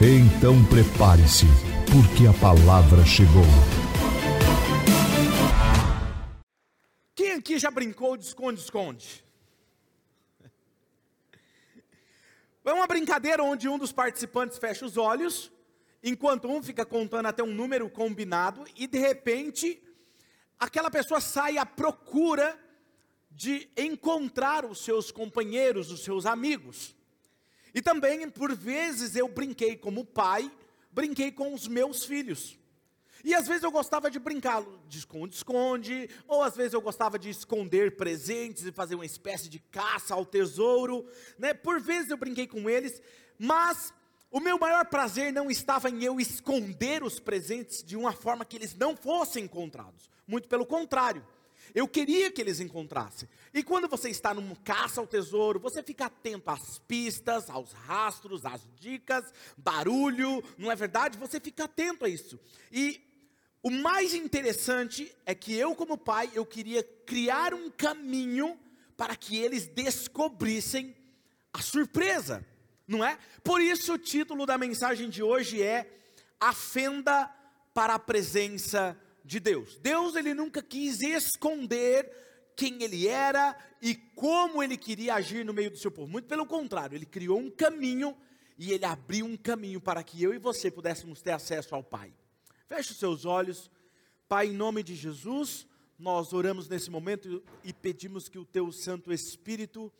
Então prepare-se, porque a palavra chegou. Quem aqui já brincou de esconde-esconde? É uma brincadeira onde um dos participantes fecha os olhos, enquanto um fica contando até um número combinado, e de repente, aquela pessoa sai à procura de encontrar os seus companheiros, os seus amigos. E também, por vezes, eu brinquei como pai, brinquei com os meus filhos. E às vezes eu gostava de brincar de esconde-esconde, ou às vezes eu gostava de esconder presentes e fazer uma espécie de caça ao tesouro, né? Por vezes eu brinquei com eles, mas o meu maior prazer não estava em eu esconder os presentes de uma forma que eles não fossem encontrados. Muito pelo contrário. Eu queria que eles encontrassem. E quando você está num caça ao tesouro, você fica atento às pistas, aos rastros, às dicas, barulho, não é verdade? Você fica atento a isso. E o mais interessante é que eu, como pai, eu queria criar um caminho para que eles descobrissem a surpresa, não é? Por isso o título da mensagem de hoje é A Fenda para a Presença de de Deus. Deus ele nunca quis esconder quem ele era e como ele queria agir no meio do seu povo. Muito pelo contrário, ele criou um caminho e ele abriu um caminho para que eu e você pudéssemos ter acesso ao Pai. Feche os seus olhos. Pai, em nome de Jesus, nós oramos nesse momento e pedimos que o teu Santo Espírito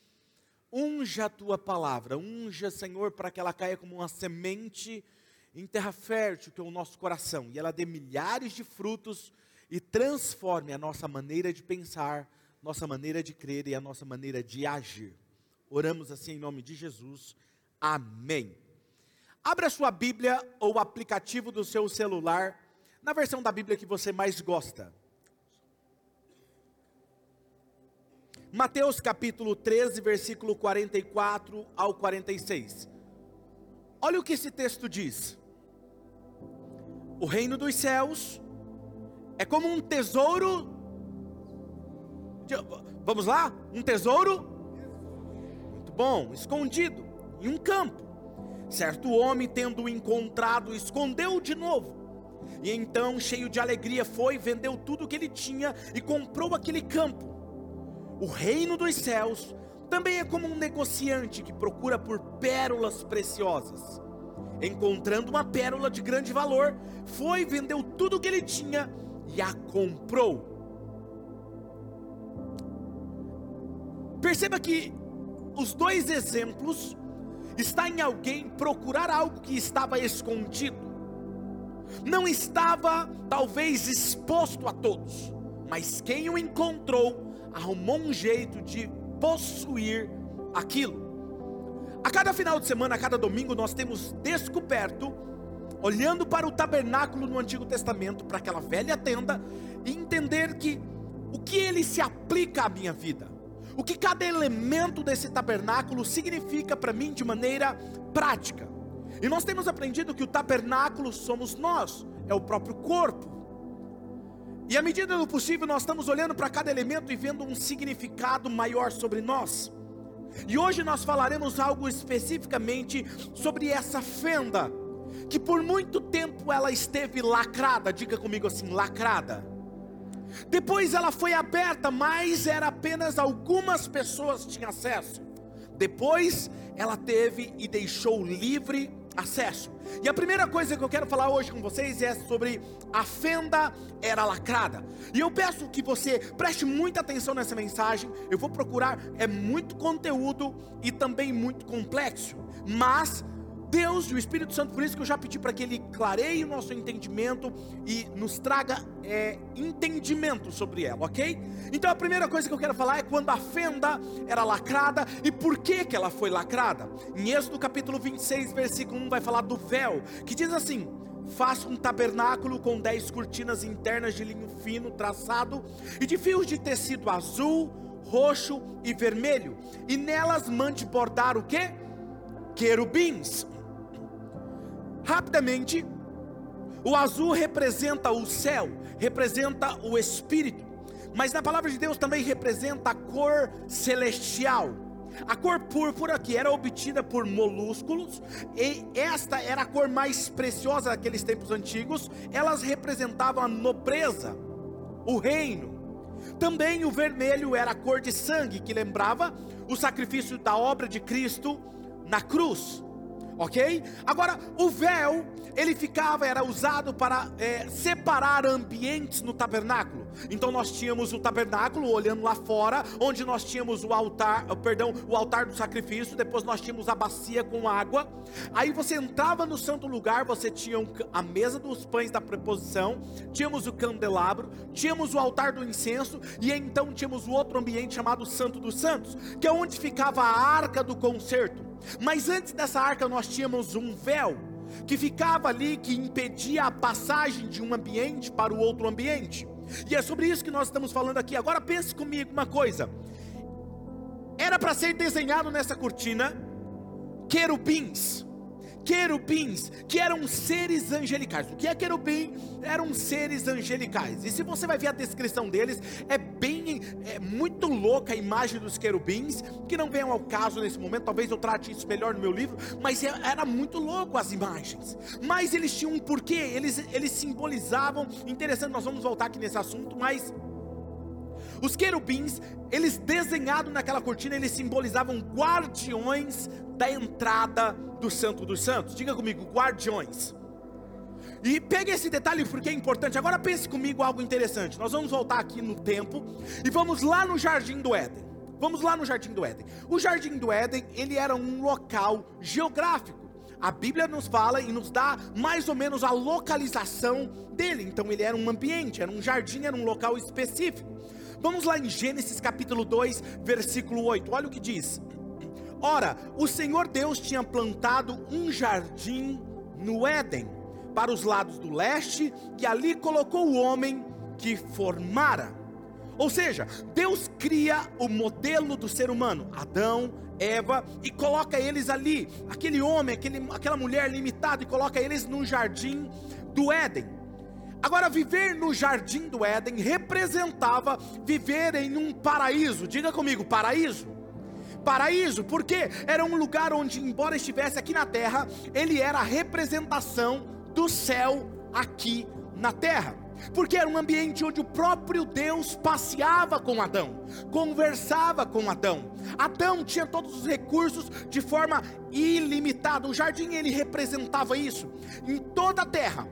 unja a tua palavra, unja, Senhor, para que ela caia como uma semente em terra fértil, que é o nosso coração, e ela dê milhares de frutos e transforme a nossa maneira de pensar, nossa maneira de crer e a nossa maneira de agir. Oramos assim em nome de Jesus. Amém. Abra sua Bíblia ou o aplicativo do seu celular na versão da Bíblia que você mais gosta. Mateus capítulo 13, versículo 44 ao 46. Olha o que esse texto diz. O reino dos céus é como um tesouro. Vamos lá? Um tesouro? Muito bom, escondido em um campo. Certo homem, tendo encontrado, escondeu de novo. E então, cheio de alegria, foi, vendeu tudo o que ele tinha e comprou aquele campo. O reino dos céus também é como um negociante que procura por pérolas preciosas encontrando uma pérola de grande valor, foi, vendeu tudo o que ele tinha e a comprou. Perceba que os dois exemplos está em alguém procurar algo que estava escondido. Não estava talvez exposto a todos, mas quem o encontrou arrumou um jeito de possuir aquilo. A cada final de semana, a cada domingo, nós temos descoberto, olhando para o tabernáculo no Antigo Testamento, para aquela velha tenda, e entender que o que ele se aplica à minha vida, o que cada elemento desse tabernáculo significa para mim de maneira prática. E nós temos aprendido que o tabernáculo somos nós, é o próprio corpo. E à medida do possível, nós estamos olhando para cada elemento e vendo um significado maior sobre nós. E hoje nós falaremos algo especificamente sobre essa fenda, que por muito tempo ela esteve lacrada, diga comigo assim, lacrada. Depois ela foi aberta, mas era apenas algumas pessoas tinham acesso. Depois ela teve e deixou livre acesso. E a primeira coisa que eu quero falar hoje com vocês é sobre a fenda era lacrada. E eu peço que você preste muita atenção nessa mensagem. Eu vou procurar, é muito conteúdo e também muito complexo. Mas Deus e o Espírito Santo, por isso que eu já pedi para que Ele clareie o nosso entendimento e nos traga é, entendimento sobre ela, ok? Então a primeira coisa que eu quero falar é quando a fenda era lacrada e por que, que ela foi lacrada. Em Êxodo capítulo 26, versículo 1, vai falar do véu, que diz assim: Faça um tabernáculo com dez cortinas internas de linho fino traçado e de fios de tecido azul, roxo e vermelho, e nelas mande bordar o que? Querubins. Rapidamente, o azul representa o céu, representa o espírito, mas na palavra de Deus também representa a cor celestial. A cor púrpura que era obtida por molúsculos, e esta era a cor mais preciosa daqueles tempos antigos, elas representavam a nobreza, o reino. Também o vermelho era a cor de sangue, que lembrava o sacrifício da obra de Cristo na cruz ok? Agora, o véu, ele ficava, era usado para é, separar ambientes no tabernáculo. Então nós tínhamos o tabernáculo olhando lá fora, onde nós tínhamos o altar, perdão, o altar do sacrifício, depois nós tínhamos a bacia com água. Aí você entrava no santo lugar, você tinha a mesa dos pães da preposição, tínhamos o candelabro, tínhamos o altar do incenso e então tínhamos o outro ambiente chamado Santo dos Santos, que é onde ficava a arca do concerto. Mas antes dessa arca nós tínhamos um véu que ficava ali que impedia a passagem de um ambiente para o outro ambiente. E é sobre isso que nós estamos falando aqui. Agora pense comigo uma coisa. Era para ser desenhado nessa cortina querubins querubins, que eram seres angelicais. O que é querubim? Eram seres angelicais. E se você vai ver a descrição deles, é bem, é muito louca a imagem dos querubins, que não vem ao caso nesse momento, talvez eu trate isso melhor no meu livro, mas é, era muito louco as imagens. Mas eles tinham um porquê, eles, eles simbolizavam, interessante, nós vamos voltar aqui nesse assunto, mas os querubins, eles desenhados naquela cortina, eles simbolizavam guardiões da entrada do Santo dos Santos. Diga comigo, guardiões. E pegue esse detalhe porque é importante. Agora pense comigo algo interessante. Nós vamos voltar aqui no tempo e vamos lá no Jardim do Éden. Vamos lá no Jardim do Éden. O Jardim do Éden, ele era um local geográfico. A Bíblia nos fala e nos dá mais ou menos a localização dele. Então ele era um ambiente, era um jardim, era um local específico. Vamos lá em Gênesis capítulo 2, versículo 8. Olha o que diz: Ora, o Senhor Deus tinha plantado um jardim no Éden, para os lados do leste, e ali colocou o homem que formara. Ou seja, Deus cria o modelo do ser humano, Adão, Eva, e coloca eles ali, aquele homem, aquele, aquela mulher limitada, e coloca eles no jardim do Éden. Agora, viver no jardim do Éden representava viver em um paraíso. Diga comigo, paraíso. Paraíso, porque era um lugar onde, embora estivesse aqui na terra, ele era a representação do céu aqui na terra. Porque era um ambiente onde o próprio Deus passeava com Adão, conversava com Adão. Adão tinha todos os recursos de forma ilimitada. O jardim ele representava isso. Em toda a terra,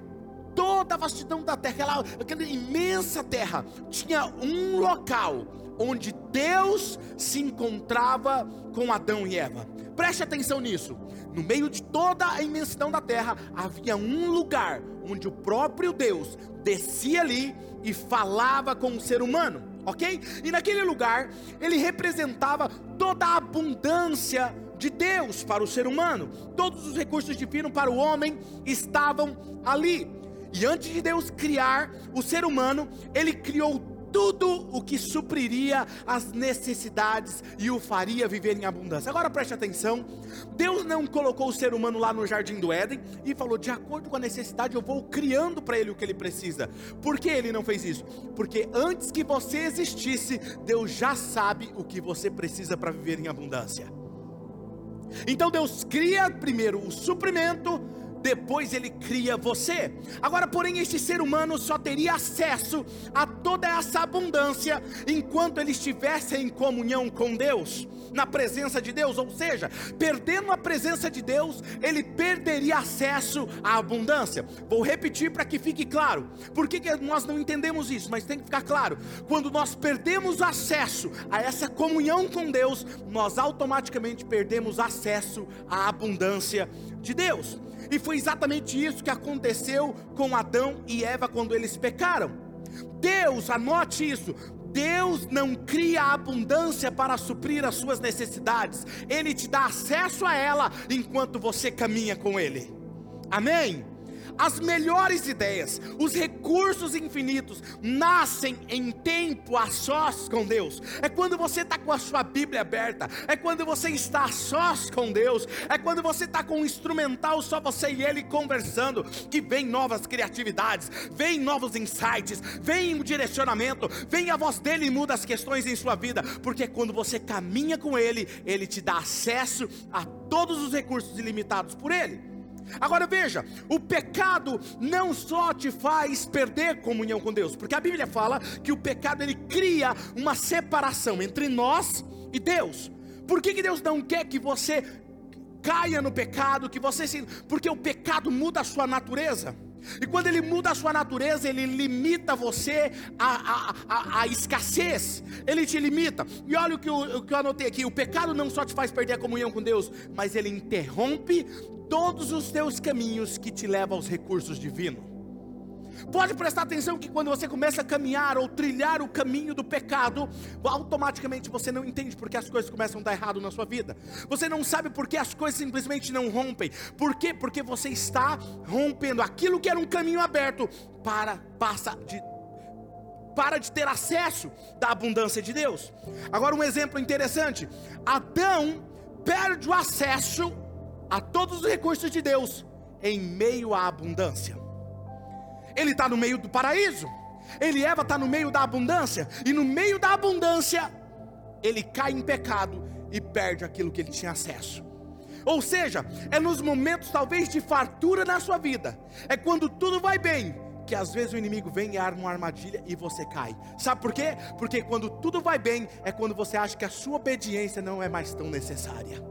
toda a vastidão da terra, aquela, aquela imensa terra, tinha um local onde Deus se encontrava com Adão e Eva. Preste atenção nisso. No meio de toda a imensidão da terra, havia um lugar onde o próprio Deus descia ali e falava com o ser humano, ok? E naquele lugar, ele representava toda a abundância de Deus para o ser humano. Todos os recursos divinos para o homem estavam ali. E antes de Deus criar o ser humano, ele criou tudo o que supriria as necessidades e o faria viver em abundância. Agora preste atenção: Deus não colocou o ser humano lá no jardim do Éden e falou, de acordo com a necessidade, eu vou criando para ele o que ele precisa. Por que ele não fez isso? Porque antes que você existisse, Deus já sabe o que você precisa para viver em abundância. Então Deus cria primeiro o suprimento depois ele cria você. Agora, porém, este ser humano só teria acesso a toda essa abundância enquanto ele estivesse em comunhão com Deus, na presença de Deus, ou seja, perdendo a presença de Deus, ele perderia acesso à abundância. Vou repetir para que fique claro. Por que, que nós não entendemos isso? Mas tem que ficar claro. Quando nós perdemos acesso a essa comunhão com Deus, nós automaticamente perdemos acesso à abundância de Deus. E foi exatamente isso que aconteceu com Adão e Eva quando eles pecaram. Deus, anote isso, Deus não cria abundância para suprir as suas necessidades, Ele te dá acesso a ela enquanto você caminha com Ele. Amém? As melhores ideias, os recursos infinitos nascem em tempo a sós com Deus. É quando você está com a sua Bíblia aberta, é quando você está a sós com Deus, é quando você está com um instrumental só você e Ele conversando, que vem novas criatividades, vem novos insights, vem direcionamento, vem a voz dele e muda as questões em sua vida, porque quando você caminha com Ele, Ele te dá acesso a todos os recursos ilimitados por Ele. Agora veja, o pecado não só te faz perder comunhão com Deus, porque a Bíblia fala que o pecado ele cria uma separação entre nós e Deus. Por que, que Deus não quer que você caia no pecado, que você se. Porque o pecado muda a sua natureza. E quando ele muda a sua natureza, ele limita você à, à, à, escassez, ele te limita. E olha o que, eu, o que eu anotei aqui: o pecado não só te faz perder a comunhão com Deus, mas ele interrompe todos os teus caminhos que te levam aos recursos divinos. Pode prestar atenção que quando você começa a caminhar ou trilhar o caminho do pecado, automaticamente você não entende porque as coisas começam a dar errado na sua vida. Você não sabe porque as coisas simplesmente não rompem. Por quê? Porque você está rompendo aquilo que era um caminho aberto para passa de para de ter acesso da abundância de Deus. Agora um exemplo interessante. Adão perde o acesso a todos os recursos de Deus em meio à abundância. Ele está no meio do paraíso, ele Eva está no meio da abundância, e no meio da abundância, ele cai em pecado e perde aquilo que ele tinha acesso. Ou seja, é nos momentos talvez de fartura na sua vida, é quando tudo vai bem, que às vezes o inimigo vem e arma uma armadilha e você cai. Sabe por quê? Porque quando tudo vai bem, é quando você acha que a sua obediência não é mais tão necessária.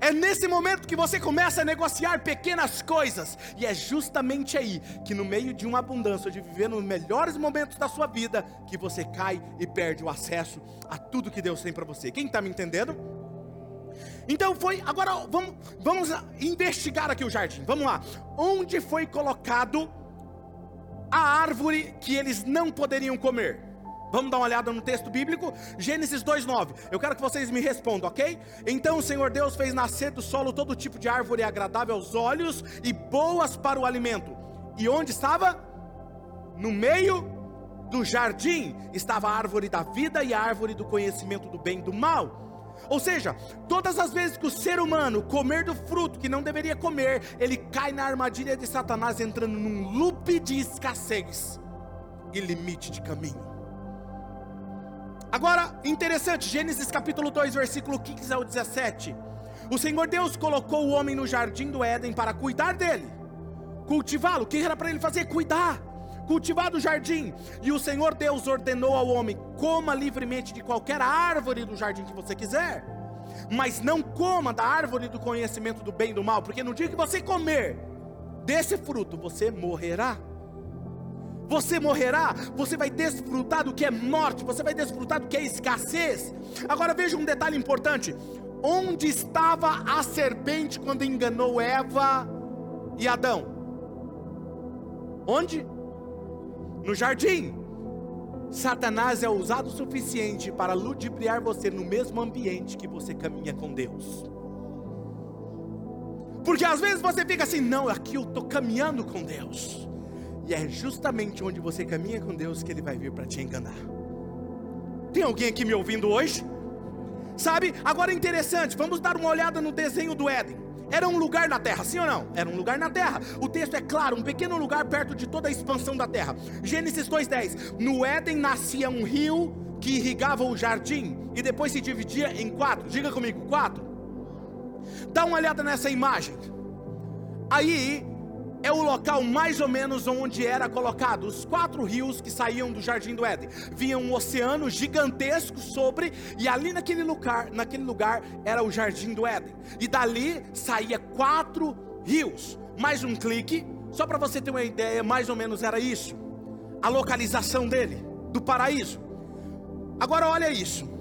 É nesse momento que você começa a negociar pequenas coisas, e é justamente aí que, no meio de uma abundância, de viver nos melhores momentos da sua vida, que você cai e perde o acesso a tudo que Deus tem para você. Quem está me entendendo? Então foi, agora vamos, vamos investigar aqui o jardim. Vamos lá. Onde foi colocado a árvore que eles não poderiam comer? Vamos dar uma olhada no texto bíblico, Gênesis 2:9. Eu quero que vocês me respondam, ok? Então o Senhor Deus fez nascer do solo todo tipo de árvore agradável aos olhos e boas para o alimento. E onde estava? No meio do jardim estava a árvore da vida e a árvore do conhecimento do bem e do mal. Ou seja, todas as vezes que o ser humano comer do fruto que não deveria comer, ele cai na armadilha de Satanás, entrando num loop de escassez e limite de caminho. Agora, interessante, Gênesis capítulo 2, versículo 15 ao 17. O Senhor Deus colocou o homem no jardim do Éden para cuidar dele, cultivá-lo. O que era para ele fazer? Cuidar, cultivar do jardim. E o Senhor Deus ordenou ao homem: coma livremente de qualquer árvore do jardim que você quiser, mas não coma da árvore do conhecimento do bem e do mal, porque no dia que você comer desse fruto, você morrerá você morrerá, você vai desfrutar do que é morte, você vai desfrutar do que é escassez. Agora veja um detalhe importante: onde estava a serpente quando enganou Eva e Adão? Onde? No jardim. Satanás é ousado o suficiente para ludibriar você no mesmo ambiente que você caminha com Deus. Porque às vezes você fica assim, não, aqui eu estou caminhando com Deus. E é justamente onde você caminha com Deus que Ele vai vir para te enganar. Tem alguém aqui me ouvindo hoje? Sabe? Agora é interessante, vamos dar uma olhada no desenho do Éden. Era um lugar na terra, sim ou não? Era um lugar na terra. O texto é claro, um pequeno lugar perto de toda a expansão da terra. Gênesis 2:10. No Éden nascia um rio que irrigava o jardim e depois se dividia em quatro. Diga comigo, quatro. Dá uma olhada nessa imagem. Aí é o local mais ou menos onde era colocado os quatro rios que saíam do jardim do Éden. Vinha um oceano gigantesco sobre e ali naquele lugar, naquele lugar era o jardim do Éden. E dali saía quatro rios. Mais um clique, só para você ter uma ideia, mais ou menos era isso. A localização dele, do paraíso. Agora olha isso.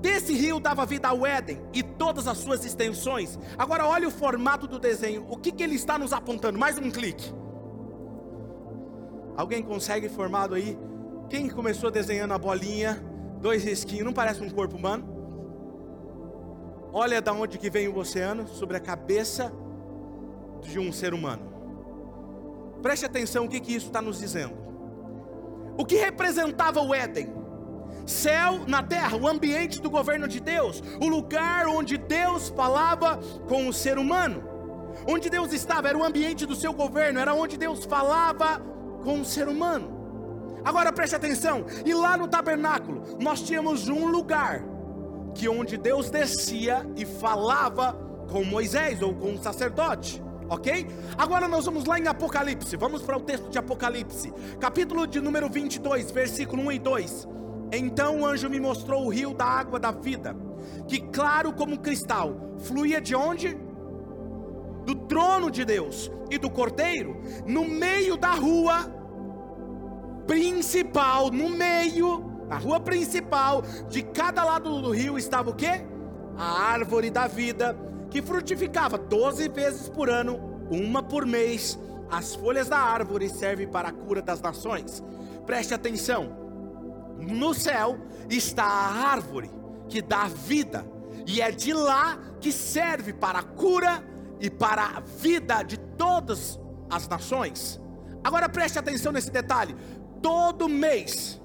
Desse rio dava vida ao Éden e todas as suas extensões. Agora olha o formato do desenho. O que, que ele está nos apontando? Mais um clique. Alguém consegue formado aí? Quem começou desenhando a bolinha? Dois risquinhos, não parece um corpo humano? Olha da onde que vem o oceano sobre a cabeça de um ser humano. Preste atenção o que, que isso está nos dizendo. O que representava o Éden? Céu na terra, o ambiente do governo de Deus, o lugar onde Deus falava com o ser humano. Onde Deus estava, era o ambiente do seu governo, era onde Deus falava com o ser humano. Agora preste atenção, e lá no tabernáculo, nós tínhamos um lugar que onde Deus descia e falava com Moisés ou com o sacerdote. Ok? Agora nós vamos lá em Apocalipse. Vamos para o texto de Apocalipse, capítulo de número 22, versículo 1 e 2. Então o anjo me mostrou o rio da água da vida, que claro como cristal, fluía de onde? Do trono de Deus e do cordeiro, no meio da rua principal, no meio, na rua principal, de cada lado do rio estava o que? A árvore da vida, que frutificava 12 vezes por ano, uma por mês. As folhas da árvore servem para a cura das nações. Preste atenção no céu está a árvore que dá vida, e é de lá que serve para a cura e para a vida de todas as nações. Agora preste atenção nesse detalhe: todo mês,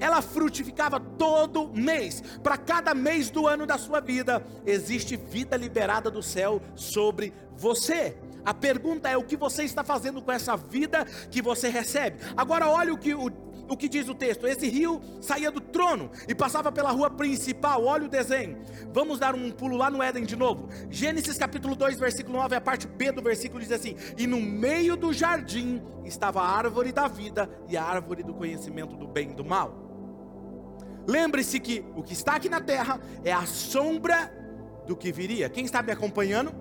ela frutificava todo mês, para cada mês do ano da sua vida, existe vida liberada do céu sobre você. A pergunta é: o que você está fazendo com essa vida que você recebe? Agora, olha o que o o que diz o texto? Esse rio saía do trono e passava pela rua principal. Olha o desenho. Vamos dar um pulo lá no Éden de novo. Gênesis capítulo 2, versículo 9, a parte B do versículo diz assim: E no meio do jardim estava a árvore da vida e a árvore do conhecimento do bem e do mal. Lembre-se que o que está aqui na terra é a sombra do que viria. Quem está me acompanhando?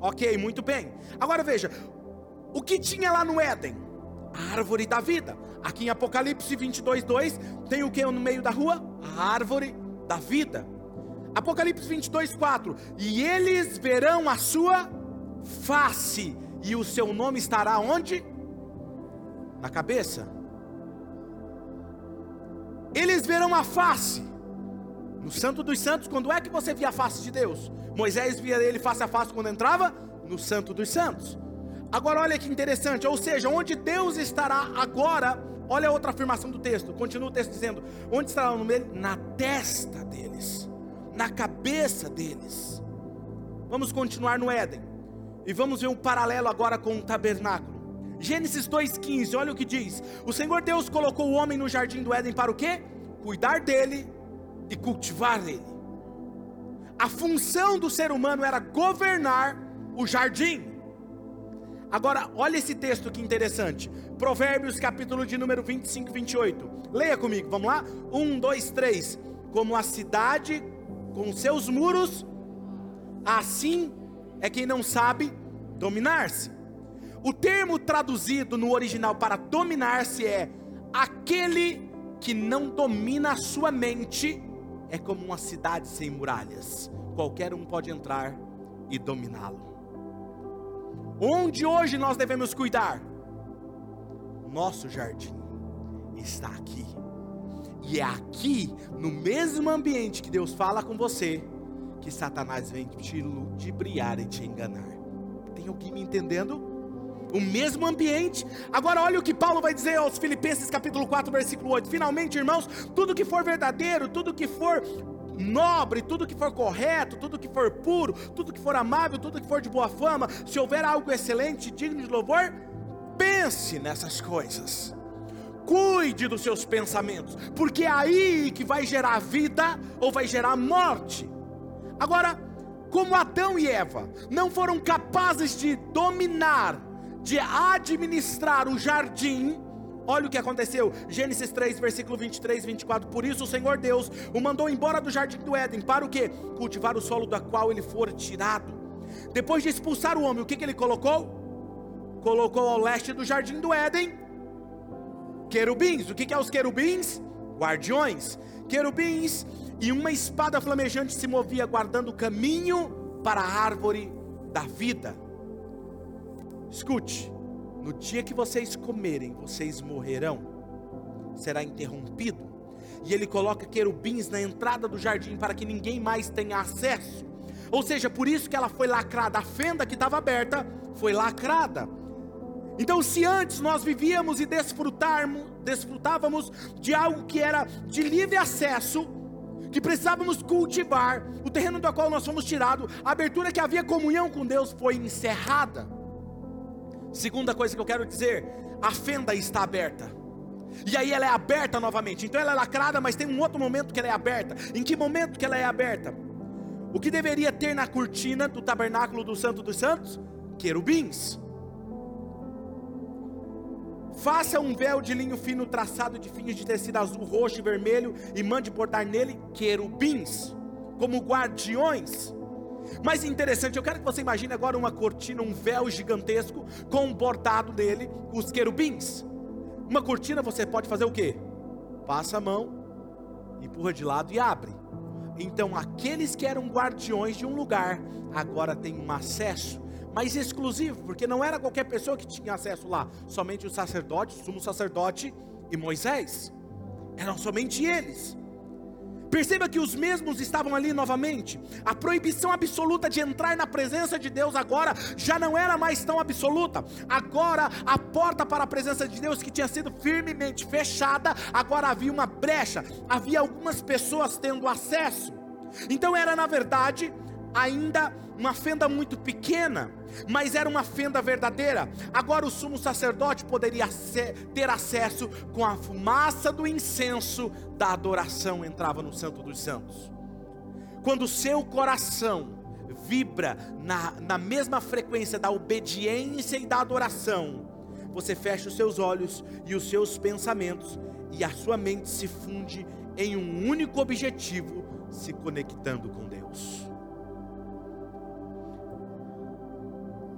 Ok, muito bem. Agora veja: o que tinha lá no Éden? Árvore da vida. Aqui em Apocalipse 22, 2, tem o que no meio da rua? A árvore da vida. Apocalipse 22, 4. E eles verão a sua face, e o seu nome estará onde? Na cabeça. Eles verão a face. No Santo dos Santos, quando é que você via a face de Deus? Moisés via ele face a face quando entrava? No Santo dos Santos. Agora olha que interessante, ou seja, onde Deus estará agora Olha outra afirmação do texto. Continua o texto dizendo: Onde estará o nome dele? Na testa deles, na cabeça deles. Vamos continuar no Éden. E vamos ver um paralelo agora com o tabernáculo. Gênesis 2,15, olha o que diz: O Senhor Deus colocou o homem no jardim do Éden para o quê? Cuidar dele e cultivar ele. A função do ser humano era governar o jardim. Agora, olha esse texto que interessante. Provérbios, capítulo de número 25 e 28. Leia comigo, vamos lá? Um, dois, três. Como a cidade com seus muros, assim é quem não sabe dominar-se. O termo traduzido no original para dominar-se é aquele que não domina a sua mente, é como uma cidade sem muralhas. Qualquer um pode entrar e dominá-lo. Onde hoje nós devemos cuidar? Nosso jardim está aqui. E é aqui, no mesmo ambiente que Deus fala com você, que Satanás vem te ludibriar e te enganar. Tem alguém me entendendo? O mesmo ambiente. Agora olha o que Paulo vai dizer aos Filipenses capítulo 4, versículo 8. Finalmente, irmãos, tudo que for verdadeiro, tudo que for nobre, tudo que for correto, tudo que for puro, tudo que for amável, tudo que for de boa fama, se houver algo excelente, digno de louvor, pense nessas coisas. Cuide dos seus pensamentos, porque é aí que vai gerar vida ou vai gerar morte. Agora, como Adão e Eva não foram capazes de dominar, de administrar o jardim, Olha o que aconteceu, Gênesis 3, versículo 23 e 24. Por isso o Senhor Deus o mandou embora do jardim do Éden, para o que? Cultivar o solo da qual ele for tirado. Depois de expulsar o homem, o que, que ele colocou? Colocou ao leste do jardim do Éden querubins. O que, que é os querubins? Guardiões. Querubins e uma espada flamejante se movia, guardando o caminho para a árvore da vida. Escute, no dia que vocês comerem, vocês morrerão, será interrompido. E ele coloca querubins na entrada do jardim para que ninguém mais tenha acesso. Ou seja, por isso que ela foi lacrada, a fenda que estava aberta foi lacrada. Então, se antes nós vivíamos e desfrutávamos de algo que era de livre acesso, que precisávamos cultivar, o terreno do qual nós fomos tirados, a abertura que havia comunhão com Deus foi encerrada. Segunda coisa que eu quero dizer, a fenda está aberta. E aí ela é aberta novamente. Então ela é lacrada, mas tem um outro momento que ela é aberta. Em que momento que ela é aberta? O que deveria ter na cortina do tabernáculo do Santo dos Santos? Querubins. Faça um véu de linho fino traçado de fios de tecido azul, roxo e vermelho e mande bordar nele querubins, como guardiões mais interessante, eu quero que você imagine agora uma cortina, um véu gigantesco com um bordado dele, os querubins. Uma cortina você pode fazer o quê? Passa a mão, empurra de lado e abre. Então aqueles que eram guardiões de um lugar agora têm um acesso mais exclusivo, porque não era qualquer pessoa que tinha acesso lá, somente o sacerdote, o sumo sacerdote e Moisés. Eram somente eles. Perceba que os mesmos estavam ali novamente. A proibição absoluta de entrar na presença de Deus agora já não era mais tão absoluta. Agora a porta para a presença de Deus que tinha sido firmemente fechada, agora havia uma brecha. Havia algumas pessoas tendo acesso. Então era na verdade ainda uma fenda muito pequena, mas era uma fenda verdadeira. Agora o sumo sacerdote poderia ter acesso com a fumaça do incenso da adoração entrava no Santo dos Santos. Quando o seu coração vibra na, na mesma frequência da obediência e da adoração, você fecha os seus olhos e os seus pensamentos, e a sua mente se funde em um único objetivo, se conectando com Deus.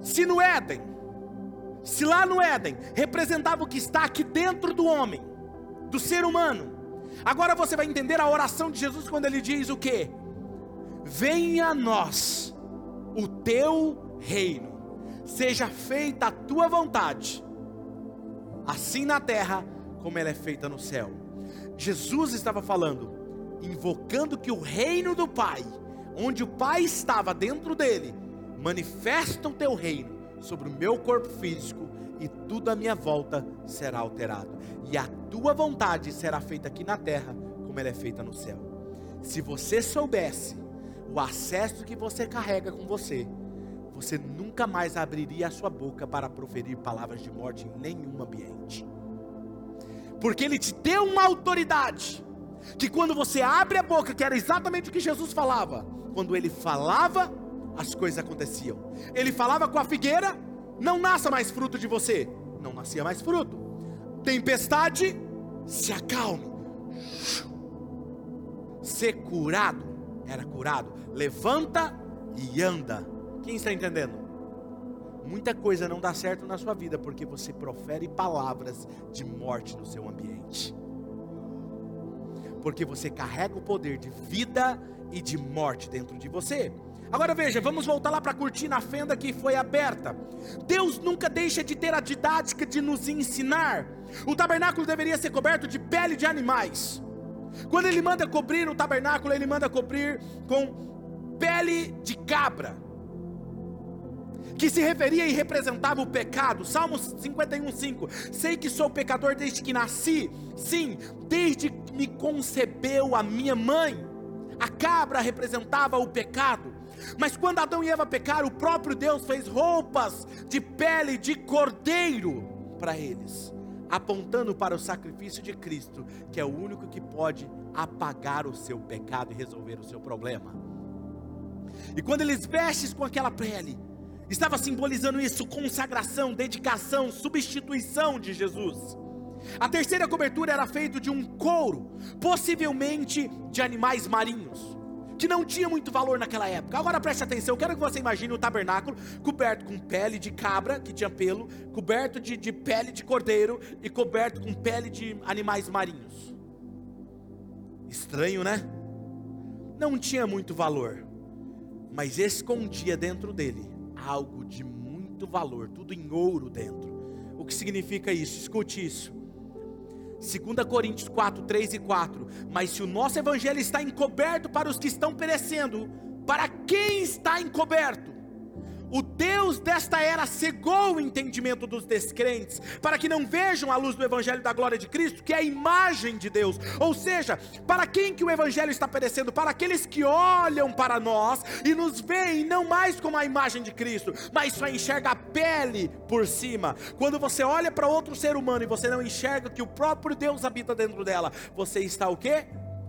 Se no Éden, se lá no Éden representava o que está aqui dentro do homem, do ser humano, agora você vai entender a oração de Jesus quando ele diz o que? Venha a nós o teu reino, seja feita a tua vontade, assim na terra como ela é feita no céu. Jesus estava falando, invocando que o reino do Pai, onde o Pai estava dentro dele, manifesta o teu reino sobre o meu corpo físico e tudo à minha volta será alterado. E a tua vontade será feita aqui na terra como ela é feita no céu. Se você soubesse o acesso que você carrega com você, você nunca mais abriria a sua boca para proferir palavras de morte em nenhum ambiente. Porque ele te deu uma autoridade que quando você abre a boca, que era exatamente o que Jesus falava, quando ele falava, as coisas aconteciam. Ele falava com a figueira: não nasça mais fruto de você. Não nascia mais fruto. Tempestade, se acalme. Ser curado, era curado. Levanta e anda. Quem está entendendo? Muita coisa não dá certo na sua vida porque você profere palavras de morte no seu ambiente. Porque você carrega o poder de vida e de morte dentro de você. Agora veja, vamos voltar lá para curtir na fenda que foi aberta. Deus nunca deixa de ter a didática de nos ensinar. O tabernáculo deveria ser coberto de pele de animais. Quando ele manda cobrir o tabernáculo, ele manda cobrir com pele de cabra, que se referia e representava o pecado. Salmos 51:5. Sei que sou pecador desde que nasci. Sim, desde que me concebeu a minha mãe. A cabra representava o pecado. Mas quando Adão e Eva pecaram, o próprio Deus fez roupas de pele de cordeiro para eles, apontando para o sacrifício de Cristo, que é o único que pode apagar o seu pecado e resolver o seu problema. E quando eles vestem com aquela pele, estava simbolizando isso: consagração, dedicação, substituição de Jesus. A terceira cobertura era feita de um couro, possivelmente de animais marinhos, que não tinha muito valor naquela época. Agora preste atenção, quero que você imagine o tabernáculo coberto com pele de cabra, que tinha pelo, coberto de, de pele de cordeiro e coberto com pele de animais marinhos. Estranho, né? Não tinha muito valor, mas escondia dentro dele algo de muito valor, tudo em ouro dentro. O que significa isso? Escute isso. 2 Coríntios 4, 3 e 4. Mas se o nosso evangelho está encoberto para os que estão perecendo, para quem está encoberto? O Deus desta era cegou o entendimento dos descrentes, para que não vejam a luz do Evangelho da glória de Cristo, que é a imagem de Deus. Ou seja, para quem que o Evangelho está aparecendo? Para aqueles que olham para nós e nos veem não mais como a imagem de Cristo, mas só enxerga a pele por cima. Quando você olha para outro ser humano e você não enxerga que o próprio Deus habita dentro dela, você está o quê?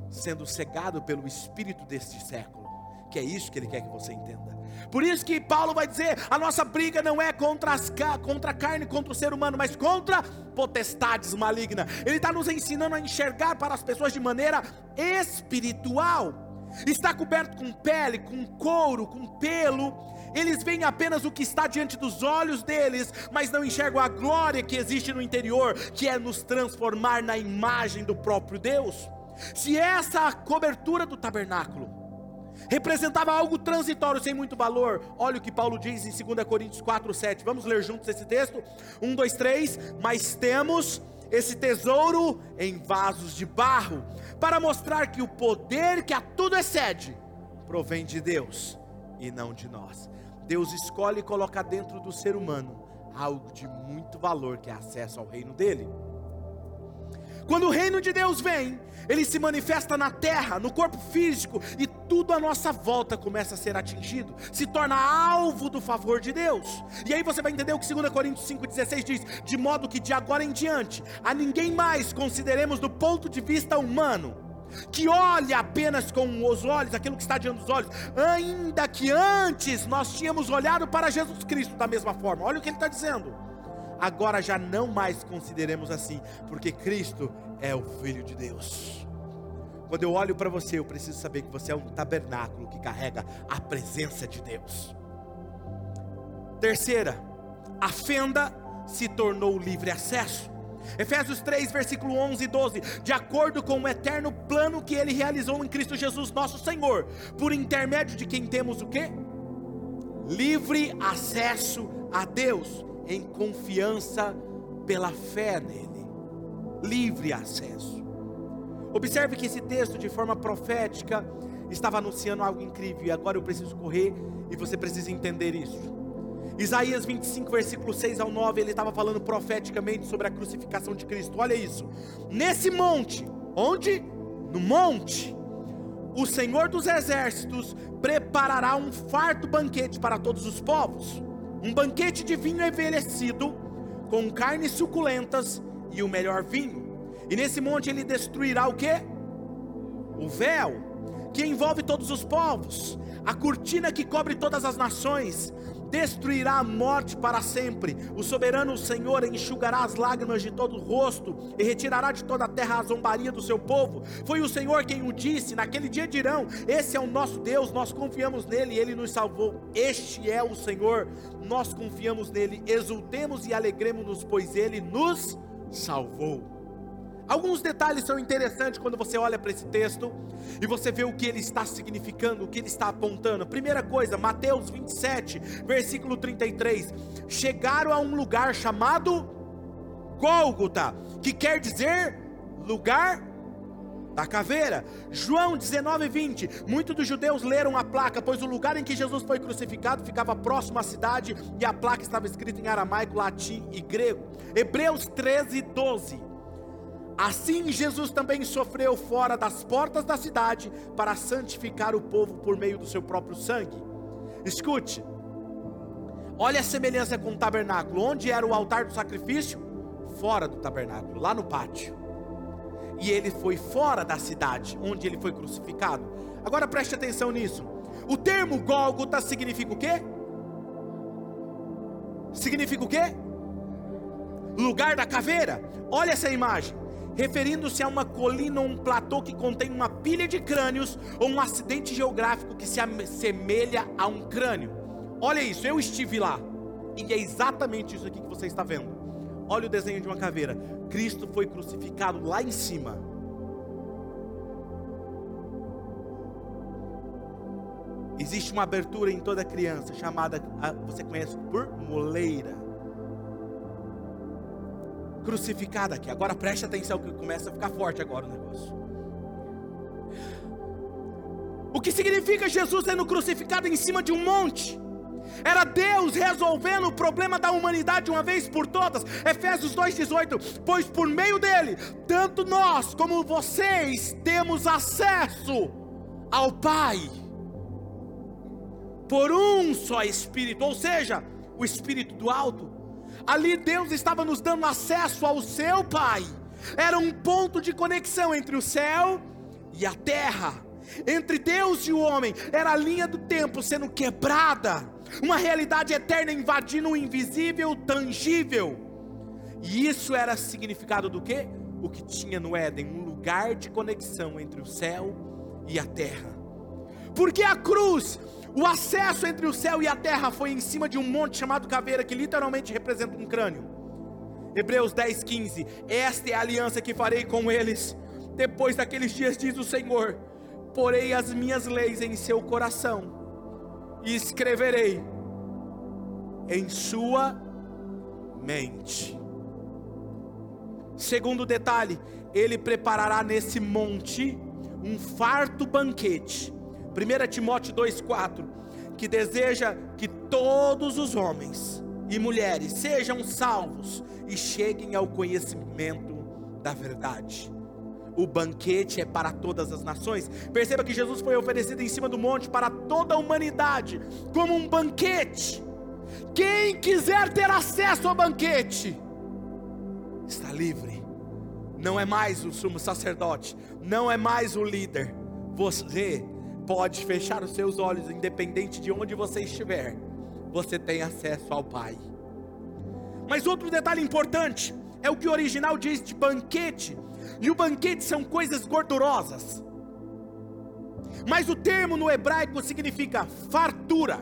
Sendo cegado pelo espírito deste século. Que é isso que ele quer que você entenda. Por isso que Paulo vai dizer: a nossa briga não é contra, as, contra a carne, contra o ser humano, mas contra potestades malignas. Ele está nos ensinando a enxergar para as pessoas de maneira espiritual. Está coberto com pele, com couro, com pelo. Eles veem apenas o que está diante dos olhos deles, mas não enxergam a glória que existe no interior, que é nos transformar na imagem do próprio Deus. Se essa cobertura do tabernáculo representava algo transitório, sem muito valor. Olha o que Paulo diz em 2 Coríntios 4, 7. Vamos ler juntos esse texto? 1, 2, 3. Mas temos esse tesouro em vasos de barro, para mostrar que o poder que a tudo excede provém de Deus e não de nós. Deus escolhe colocar dentro do ser humano algo de muito valor que é acesso ao reino dele. Quando o reino de Deus vem, ele se manifesta na terra, no corpo físico, e tudo à nossa volta começa a ser atingido, se torna alvo do favor de Deus. E aí você vai entender o que 2 Coríntios 5,16 diz: de modo que de agora em diante, a ninguém mais consideremos do ponto de vista humano, que olha apenas com os olhos, aquilo que está diante dos olhos, ainda que antes nós tínhamos olhado para Jesus Cristo da mesma forma. Olha o que ele está dizendo agora já não mais consideremos assim, porque Cristo é o Filho de Deus. Quando eu olho para você, eu preciso saber que você é um tabernáculo que carrega a presença de Deus. Terceira, a fenda se tornou livre acesso. Efésios 3, versículo 11 e 12. De acordo com o eterno plano que ele realizou em Cristo Jesus, nosso Senhor, por intermédio de quem temos o quê? Livre acesso a Deus em confiança pela fé nele. Livre acesso. Observe que esse texto, de forma profética, estava anunciando algo incrível, e agora eu preciso correr e você precisa entender isso. Isaías 25, versículo 6 ao 9, ele estava falando profeticamente sobre a crucificação de Cristo. Olha isso. Nesse monte, onde? No monte, o Senhor dos exércitos preparará um farto banquete para todos os povos um banquete de vinho envelhecido, com carnes suculentas e o melhor vinho. E nesse monte ele destruirá o que? O véu que envolve todos os povos, a cortina que cobre todas as nações, destruirá a morte para sempre. O soberano Senhor enxugará as lágrimas de todo o rosto e retirará de toda a terra a zombaria do seu povo. Foi o Senhor quem o disse. Naquele dia dirão: Esse é o nosso Deus, nós confiamos nele e ele nos salvou. Este é o Senhor, nós confiamos nele. Exultemos e alegremos-nos, pois ele nos salvou. Alguns detalhes são interessantes quando você olha para esse texto e você vê o que ele está significando, o que ele está apontando. Primeira coisa, Mateus 27, versículo 33. Chegaram a um lugar chamado Gólgota, que quer dizer lugar da caveira. João 19, 20. Muitos dos judeus leram a placa, pois o lugar em que Jesus foi crucificado ficava próximo à cidade e a placa estava escrita em aramaico, latim e grego. Hebreus 13, 12. Assim Jesus também sofreu fora das portas da cidade para santificar o povo por meio do seu próprio sangue. Escute, olha a semelhança com o tabernáculo. Onde era o altar do sacrifício? Fora do tabernáculo, lá no pátio. E ele foi fora da cidade onde ele foi crucificado. Agora preste atenção nisso. O termo Gólgota significa o quê? Significa o quê? Lugar da caveira. Olha essa imagem. Referindo-se a uma colina ou um platô que contém uma pilha de crânios ou um acidente geográfico que se assemelha a um crânio. Olha isso, eu estive lá. E é exatamente isso aqui que você está vendo. Olha o desenho de uma caveira. Cristo foi crucificado lá em cima. Existe uma abertura em toda criança chamada, você conhece por moleira. Crucificada aqui. Agora preste atenção que começa a ficar forte agora o negócio. O que significa Jesus sendo crucificado em cima de um monte? Era Deus resolvendo o problema da humanidade de uma vez por todas. Efésios 2,18: Pois por meio dele, tanto nós como vocês temos acesso ao Pai, por um só Espírito, ou seja, o Espírito do alto. Ali Deus estava nos dando acesso ao seu Pai. Era um ponto de conexão entre o céu e a terra, entre Deus e o homem. Era a linha do tempo sendo quebrada uma realidade eterna invadindo o invisível, tangível. E isso era significado do que? O que tinha no Éden, um lugar de conexão entre o céu e a terra. Porque a cruz, o acesso entre o céu e a terra foi em cima de um monte chamado caveira, que literalmente representa um crânio. Hebreus 10, 15. Esta é a aliança que farei com eles. Depois daqueles dias, diz o Senhor: porei as minhas leis em seu coração e escreverei em sua mente. Segundo detalhe, ele preparará nesse monte um farto banquete. 1 Timóteo 2,4 que deseja que todos os homens e mulheres sejam salvos e cheguem ao conhecimento da verdade o banquete é para todas as nações. Perceba que Jesus foi oferecido em cima do monte para toda a humanidade, como um banquete. Quem quiser ter acesso ao banquete, está livre. Não é mais o sumo sacerdote, não é mais o líder. Você pode fechar os seus olhos, independente de onde você estiver, você tem acesso ao Pai. Mas outro detalhe importante é o que o original diz de banquete e o banquete são coisas gordurosas. Mas o termo no hebraico significa fartura,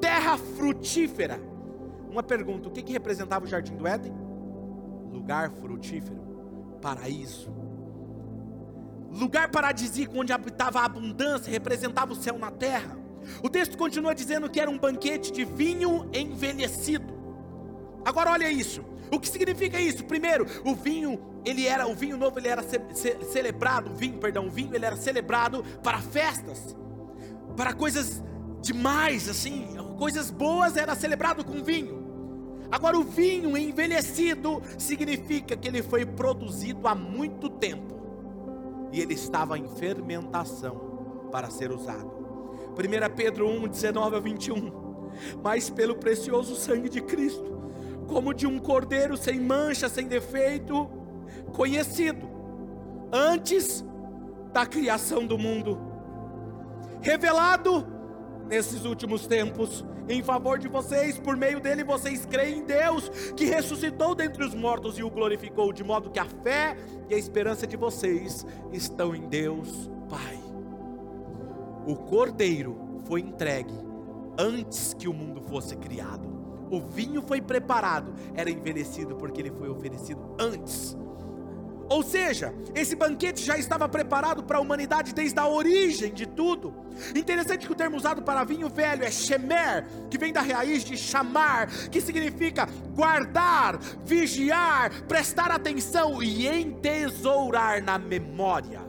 terra frutífera. Uma pergunta: o que, que representava o jardim do Éden? Lugar frutífero, paraíso. Lugar paradisíaco onde habitava a abundância, representava o céu na terra. O texto continua dizendo que era um banquete de vinho envelhecido. Agora olha isso. O que significa isso? Primeiro, o vinho, ele era o vinho novo, ele era ce, ce, celebrado, o vinho, perdão, o vinho, ele era celebrado para festas, para coisas demais, assim, coisas boas era celebrado com vinho. Agora, o vinho envelhecido significa que ele foi produzido há muito tempo e ele estava em fermentação para ser usado. 1 Pedro 1, 19 a 21. Mas pelo precioso sangue de Cristo como de um cordeiro sem mancha, sem defeito, conhecido antes da criação do mundo, revelado nesses últimos tempos em favor de vocês, por meio dele vocês creem em Deus, que ressuscitou dentre os mortos e o glorificou, de modo que a fé e a esperança de vocês estão em Deus Pai. O cordeiro foi entregue antes que o mundo fosse criado o vinho foi preparado, era envelhecido porque ele foi oferecido antes. Ou seja, esse banquete já estava preparado para a humanidade desde a origem de tudo. Interessante que o termo usado para vinho velho é shemer, que vem da raiz de chamar, que significa guardar, vigiar, prestar atenção e entesourar na memória.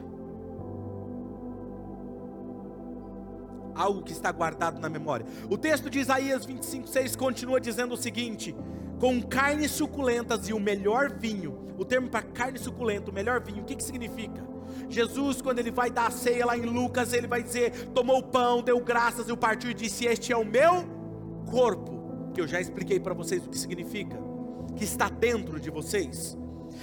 Algo que está guardado na memória. O texto de Isaías 25:6 continua dizendo o seguinte: com carnes suculentas e o melhor vinho. O termo para carne suculenta, o melhor vinho, o que, que significa? Jesus, quando ele vai dar a ceia lá em Lucas, ele vai dizer: tomou o pão, deu graças e o partiu e disse: Este é o meu corpo. Que eu já expliquei para vocês o que significa, que está dentro de vocês.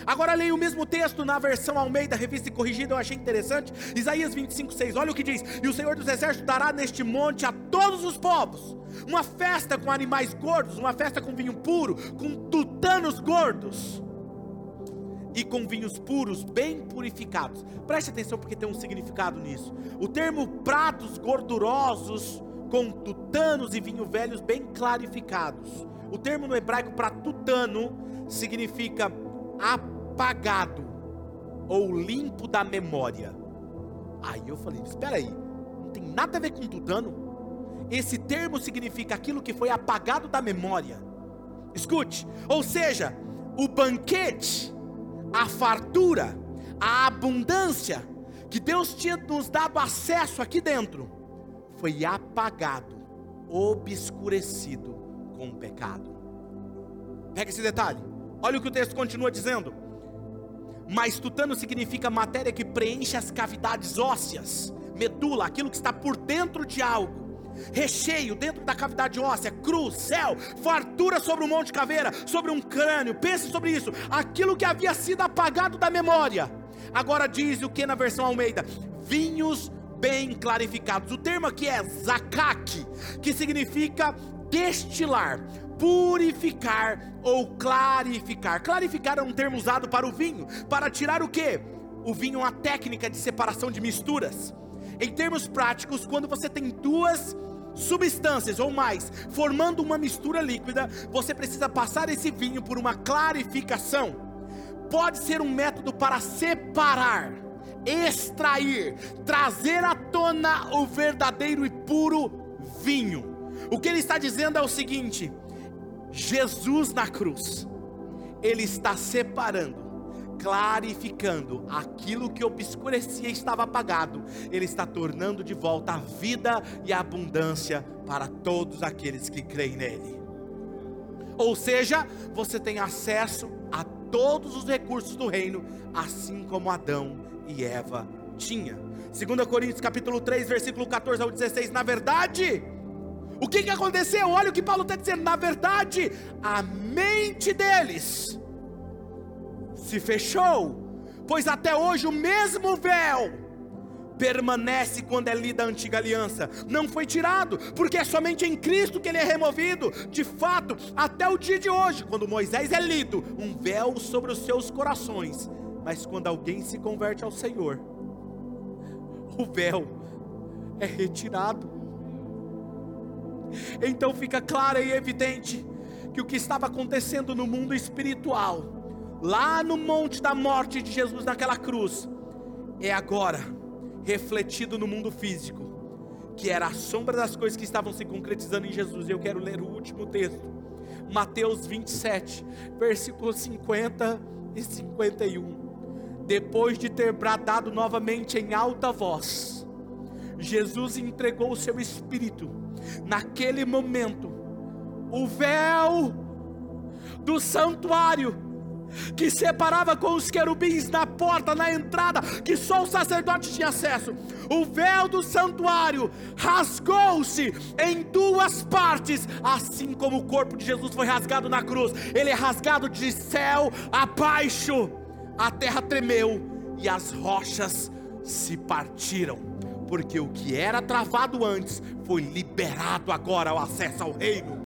Agora leia o mesmo texto na versão Almeida, revista e corrigida, eu achei interessante. Isaías 25, 6. Olha o que diz: E o Senhor dos Exércitos dará neste monte a todos os povos uma festa com animais gordos, uma festa com vinho puro, com tutanos gordos e com vinhos puros, bem purificados. Preste atenção porque tem um significado nisso. O termo pratos gordurosos com tutanos e vinho velhos bem clarificados. O termo no hebraico para tutano significa apagado ou limpo da memória. Aí eu falei: espera aí, não tem nada a ver com tutano. Esse termo significa aquilo que foi apagado da memória. Escute, ou seja, o banquete, a fartura, a abundância que Deus tinha nos dado acesso aqui dentro, foi apagado, obscurecido com o pecado. Pega esse detalhe. Olha o que o texto continua dizendo. Mas tutano significa matéria que preenche as cavidades ósseas, medula, aquilo que está por dentro de algo. Recheio dentro da cavidade óssea, cruz, céu, fartura sobre um monte de caveira, sobre um crânio. Pense sobre isso. Aquilo que havia sido apagado da memória. Agora diz o que na versão Almeida? Vinhos bem clarificados. O termo aqui é zakak, que significa destilar purificar ou clarificar. Clarificar é um termo usado para o vinho, para tirar o que? O vinho é uma técnica de separação de misturas. Em termos práticos, quando você tem duas substâncias ou mais formando uma mistura líquida, você precisa passar esse vinho por uma clarificação. Pode ser um método para separar, extrair, trazer à tona o verdadeiro e puro vinho. O que ele está dizendo é o seguinte: Jesus na cruz, Ele está separando, clarificando aquilo que obscurecia e estava apagado, Ele está tornando de volta a vida e a abundância para todos aqueles que creem nele. Ou seja, você tem acesso a todos os recursos do reino, assim como Adão e Eva tinham. 2 Coríntios capítulo 3, versículo 14 ao 16, na verdade, o que, que aconteceu? Olha o que Paulo está dizendo. Na verdade, a mente deles se fechou, pois até hoje o mesmo véu permanece quando é lida a antiga aliança, não foi tirado, porque é somente em Cristo que ele é removido. De fato, até o dia de hoje, quando Moisés é lido, um véu sobre os seus corações, mas quando alguém se converte ao Senhor, o véu é retirado. Então fica claro e evidente que o que estava acontecendo no mundo espiritual, lá no monte da morte de Jesus naquela cruz, é agora refletido no mundo físico, que era a sombra das coisas que estavam se concretizando em Jesus. Eu quero ler o último texto, Mateus 27, versículos 50 e 51. Depois de ter bradado novamente em alta voz, Jesus entregou o seu espírito naquele momento, o véu do santuário que separava com os querubins na porta, na entrada, que só o sacerdote tinha acesso. O véu do santuário rasgou-se em duas partes, assim como o corpo de Jesus foi rasgado na cruz. Ele é rasgado de céu abaixo. A terra tremeu e as rochas se partiram porque o que era travado antes foi liberado agora ao acesso ao reino.